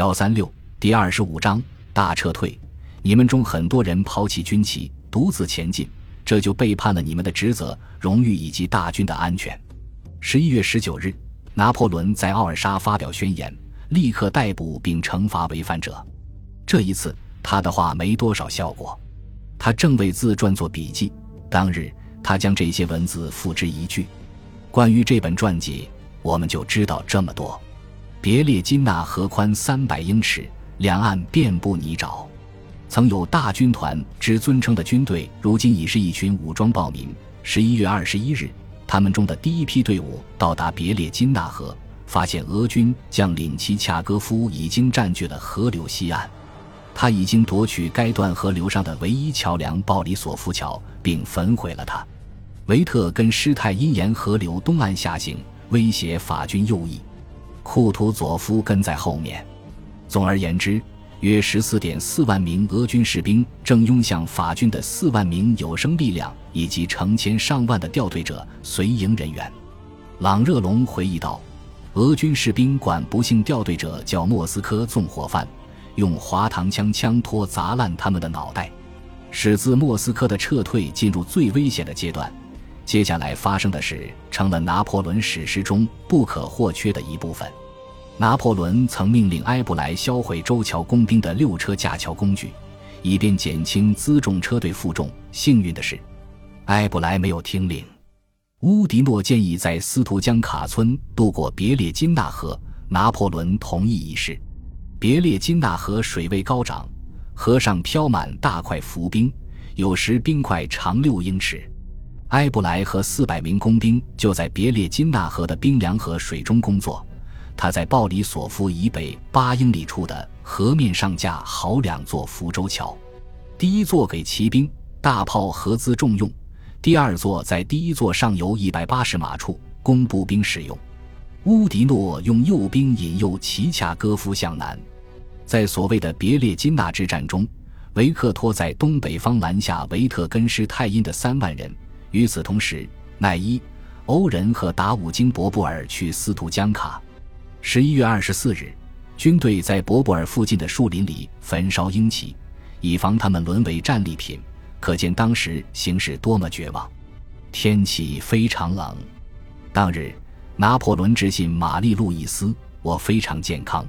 幺三六第二十五章大撤退。你们中很多人抛弃军旗，独自前进，这就背叛了你们的职责、荣誉以及大军的安全。十一月十九日，拿破仑在奥尔沙发表宣言，立刻逮捕并惩罚违反者。这一次，他的话没多少效果。他正为自传做笔记，当日他将这些文字付之一炬。关于这本传记，我们就知道这么多。别列金纳河宽三百英尺，两岸遍布泥沼。曾有大军团之尊称的军队，如今已是一群武装暴民。十一月二十一日，他们中的第一批队伍到达别列金纳河，发现俄军将领齐恰戈夫已经占据了河流西岸。他已经夺取该段河流上的唯一桥梁鲍里索夫桥，并焚毁了它。维特跟施泰因沿河流东岸下行，威胁法军右翼。库图佐夫跟在后面。总而言之，约十四点四万名俄军士兵正拥向法军的四万名有生力量以及成千上万的掉队者、随营人员。朗热龙回忆道：“俄军士兵管不幸掉队者叫莫斯科纵火犯，用滑膛枪枪托砸烂他们的脑袋，使自莫斯科的撤退进入最危险的阶段。”接下来发生的事成了拿破仑史诗中不可或缺的一部分。拿破仑曾命令埃布莱销毁周桥工兵的六车架桥工具，以便减轻辎重车队负重。幸运的是，埃布莱没有听令。乌迪诺建议在斯图江卡村渡过别列金纳河，拿破仑同意一事。别列金纳河水位高涨，河上漂满大块浮冰，有时冰块长六英尺。埃布莱和四百名工兵就在别列金纳河的冰凉河水中工作。他在鲍里索夫以北八英里处的河面上架好两座浮舟桥，第一座给骑兵、大炮合资重用，第二座在第一座上游一百八十码处供步兵使用。乌迪诺用右兵引诱齐恰戈夫向南，在所谓的别列金纳之战中，维克托在东北方拦下维特根施泰因的三万人。与此同时，奈伊、欧仁和达武金博布尔去斯图江卡。十一月二十四日，军队在博布尔附近的树林里焚烧英旗，以防他们沦为战利品。可见当时形势多么绝望。天气非常冷。当日，拿破仑致信玛丽路易斯：“我非常健康，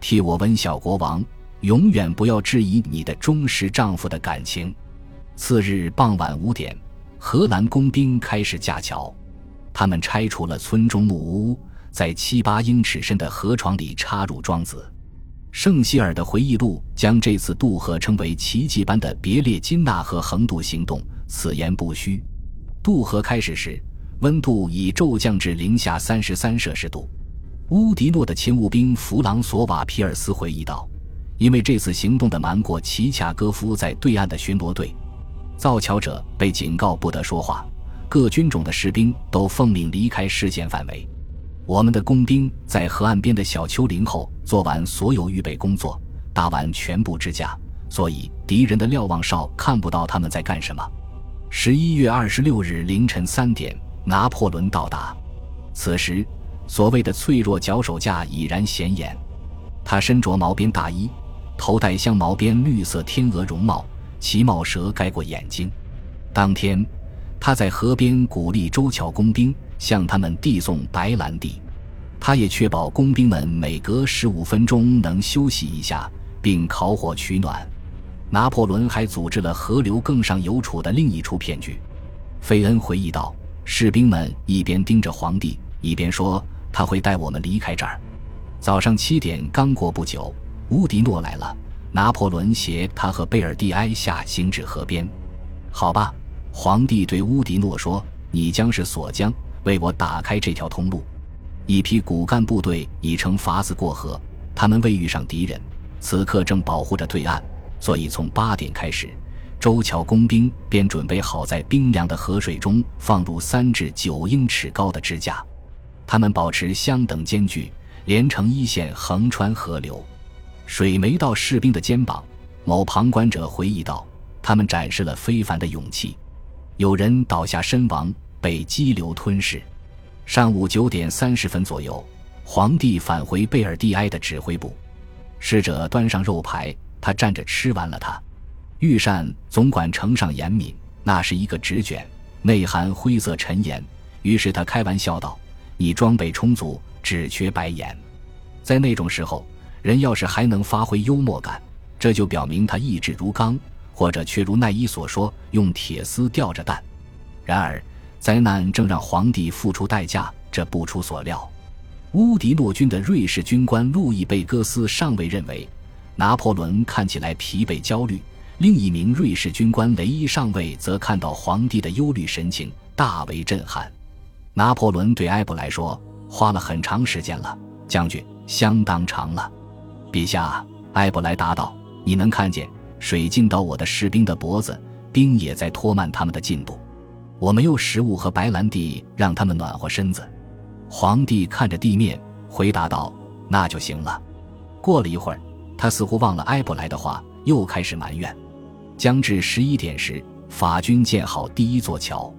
替我问小国王，永远不要质疑你的忠实丈夫的感情。”次日傍晚五点。荷兰工兵开始架桥，他们拆除了村中木屋，在七八英尺深的河床里插入桩子。圣希尔的回忆录将这次渡河称为奇迹般的别列金纳河横渡行动，此言不虚。渡河开始时，温度已骤降至零下三十三摄氏度。乌迪诺的勤务兵弗朗索瓦皮尔斯回忆道：“因为这次行动的瞒过齐恰戈夫在对岸的巡逻队。”造桥者被警告不得说话，各军种的士兵都奉命离开视线范围。我们的工兵在河岸边的小丘陵后做完所有预备工作，搭完全部支架，所以敌人的瞭望哨看不到他们在干什么。十一月二十六日凌晨三点，拿破仑到达。此时，所谓的脆弱脚手架已然显眼。他身着毛边大衣，头戴镶毛边绿色天鹅绒帽。其帽舌盖过眼睛。当天，他在河边鼓励周桥工兵，向他们递送白兰地。他也确保工兵们每隔十五分钟能休息一下，并烤火取暖。拿破仑还组织了河流更上游处的另一处骗局。费恩回忆道：“士兵们一边盯着皇帝，一边说他会带我们离开这儿。”早上七点刚过不久，乌迪诺来了。拿破仑携他和贝尔蒂埃下行至河边。好吧，皇帝对乌迪诺说：“你将是锁匠，为我打开这条通路。”一批骨干部队已乘筏子过河，他们未遇上敌人，此刻正保护着对岸，所以从八点开始，周桥工兵便准备好在冰凉的河水中放入三至九英尺高的支架。他们保持相等间距，连成一线横穿河流。水没到士兵的肩膀，某旁观者回忆道：“他们展示了非凡的勇气，有人倒下身亡，被激流吞噬。”上午九点三十分左右，皇帝返回贝尔蒂埃的指挥部，侍者端上肉排，他站着吃完了它。御膳总管呈上严敏，那是一个纸卷，内含灰色陈盐。于是他开玩笑道：“你装备充足，只缺白盐。”在那种时候，人要是还能发挥幽默感，这就表明他意志如钢，或者却如奈伊所说，用铁丝吊着蛋。然而，灾难正让皇帝付出代价，这不出所料。乌迪诺军的瑞士军官路易贝戈斯上尉认为，拿破仑看起来疲惫焦虑；另一名瑞士军官雷伊上尉则看到皇帝的忧虑神情，大为震撼。拿破仑对埃布莱说：“花了很长时间了，将军，相当长了。”陛下，埃布莱答道：“你能看见水浸到我的士兵的脖子，兵也在拖慢他们的进度。我没有食物和白兰地让他们暖和身子。”皇帝看着地面，回答道：“那就行了。”过了一会儿，他似乎忘了埃布莱的话，又开始埋怨。将至十一点时，法军建好第一座桥。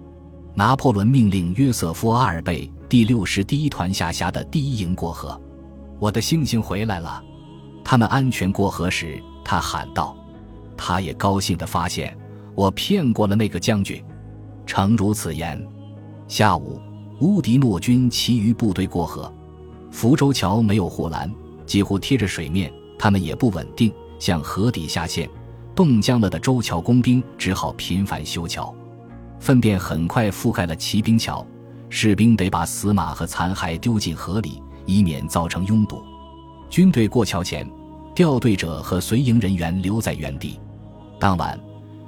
拿破仑命令约瑟夫·阿尔贝第六师第一团下辖的第一营过河。我的星星回来了。他们安全过河时，他喊道：“他也高兴地发现，我骗过了那个将军。”诚如此言。下午。乌迪诺军其余部队过河，福州桥没有护栏，几乎贴着水面，他们也不稳定，向河底下陷。冻僵了的周桥工兵只好频繁修桥。粪便很快覆盖了骑兵桥，士兵得把死马和残骸丢进河里，以免造成拥堵。军队过桥前，调队者和随营人员留在原地。当晚，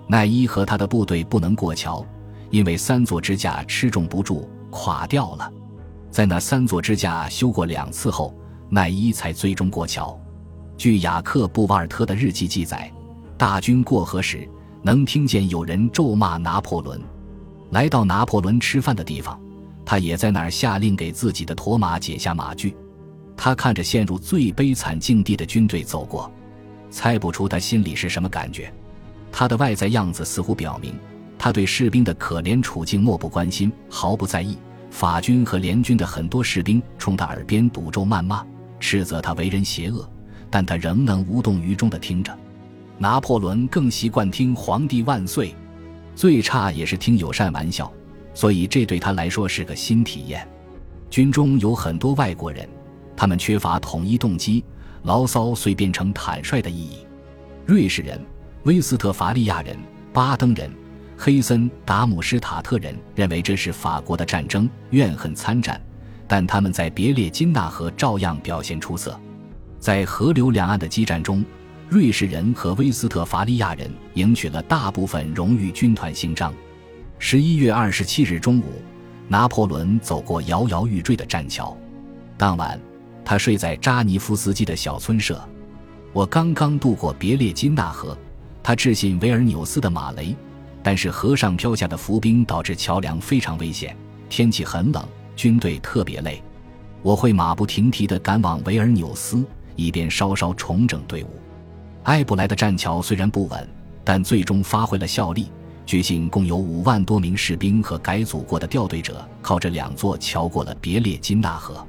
奈伊和他的部队不能过桥，因为三座支架吃重不住。垮掉了，在那三座支架修过两次后，奈伊才最终过桥。据雅克·布瓦尔特的日记记载，大军过河时能听见有人咒骂拿破仑。来到拿破仑吃饭的地方，他也在那儿下令给自己的驼马解下马具。他看着陷入最悲惨境地的军队走过，猜不出他心里是什么感觉。他的外在样子似乎表明。他对士兵的可怜处境漠不关心，毫不在意。法军和联军的很多士兵冲他耳边赌咒谩骂，斥责他为人邪恶，但他仍能无动于衷地听着。拿破仑更习惯听“皇帝万岁”，最差也是听友善玩笑，所以这对他来说是个新体验。军中有很多外国人，他们缺乏统一动机，牢骚遂变成坦率的意义。瑞士人、威斯特伐利亚人、巴登人。黑森达姆施塔特人认为这是法国的战争，怨恨参战，但他们在别列金纳河照样表现出色。在河流两岸的激战中，瑞士人和威斯特伐利亚人赢取了大部分荣誉军团勋章。十一月二十七日中午，拿破仑走过摇摇欲坠的栈桥。当晚，他睡在扎尼夫斯基的小村舍。我刚刚渡过别列金纳河，他致信维尔纽斯的马雷。但是河上飘下的浮冰导致桥梁非常危险，天气很冷，军队特别累。我会马不停蹄地赶往维尔纽斯，以便稍稍重整队伍。埃布莱的栈桥虽然不稳，但最终发挥了效力。据信共有五万多名士兵和改组过的调队者靠着两座桥过了别列金纳河。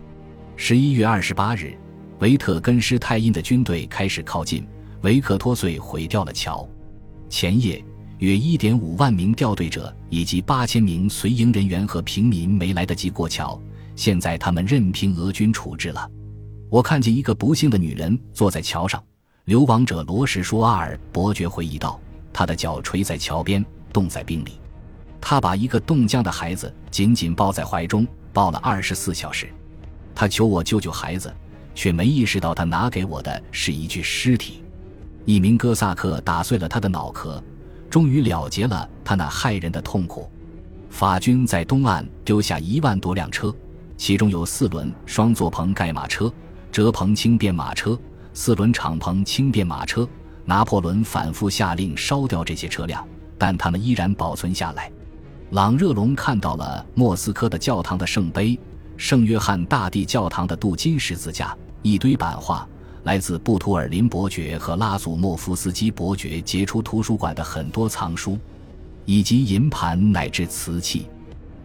十一月二十八日，维特根施泰因的军队开始靠近，维克托遂毁掉了桥。前夜。约一点五万名调队者以及八千名随营人员和平民没来得及过桥，现在他们任凭俄军处置了。我看见一个不幸的女人坐在桥上。流亡者罗什舒阿尔伯爵回忆道：“他的脚垂在桥边，冻在冰里。他把一个冻僵的孩子紧紧抱在怀中，抱了二十四小时。他求我救救孩子，却没意识到他拿给我的是一具尸体。一名哥萨克打碎了他的脑壳。”终于了结了他那骇人的痛苦。法军在东岸丢下一万多辆车，其中有四轮双座棚盖马车、折棚轻便马车、四轮敞篷轻便马车。拿破仑反复下令烧掉这些车辆，但他们依然保存下来。朗热龙看到了莫斯科的教堂的圣杯、圣约翰大帝教堂的镀金十字架、一堆版画。来自布图尔林伯爵和拉祖莫夫斯基伯爵杰出图书馆的很多藏书，以及银盘乃至瓷器。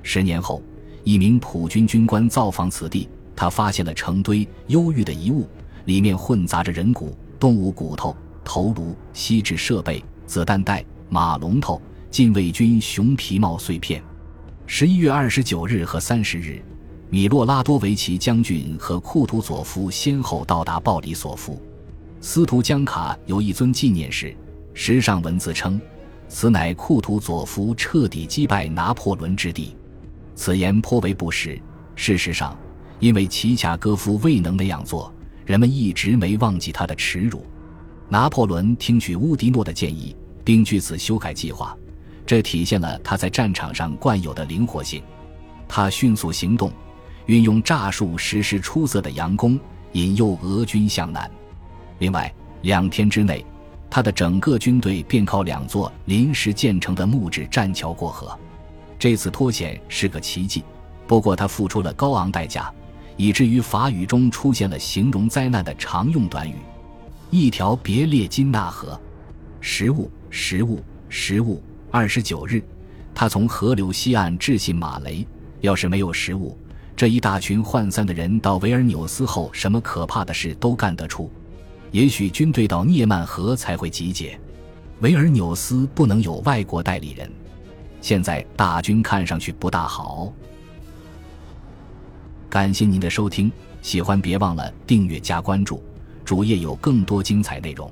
十年后，一名普军军官造访此地，他发现了成堆忧郁的遗物，里面混杂着人骨、动物骨头、头颅、锡制设备、子弹袋、马龙头、禁卫军熊皮帽碎片。十一月二十九日和三十日，米洛拉多维奇将军和库图佐夫先后到达鲍里索夫。斯图江卡有一尊纪念石，石上文字称：“此乃库图佐夫彻底击败拿破仑之地。”此言颇为不实。事实上，因为齐恰戈夫未能那样做，人们一直没忘记他的耻辱。拿破仑听取乌迪诺的建议，并据此修改计划。这体现了他在战场上惯有的灵活性，他迅速行动，运用诈术实施出色的佯攻，引诱俄军向南。另外，两天之内，他的整个军队便靠两座临时建成的木质栈桥过河。这次脱险是个奇迹，不过他付出了高昂代价，以至于法语中出现了形容灾难的常用短语：“一条别列金纳河。”食物，食物，食物。二十九日，他从河流西岸致信马雷。要是没有食物，这一大群涣散的人到维尔纽斯后，什么可怕的事都干得出。也许军队到涅曼河才会集结。维尔纽斯不能有外国代理人。现在大军看上去不大好。感谢您的收听，喜欢别忘了订阅加关注，主页有更多精彩内容。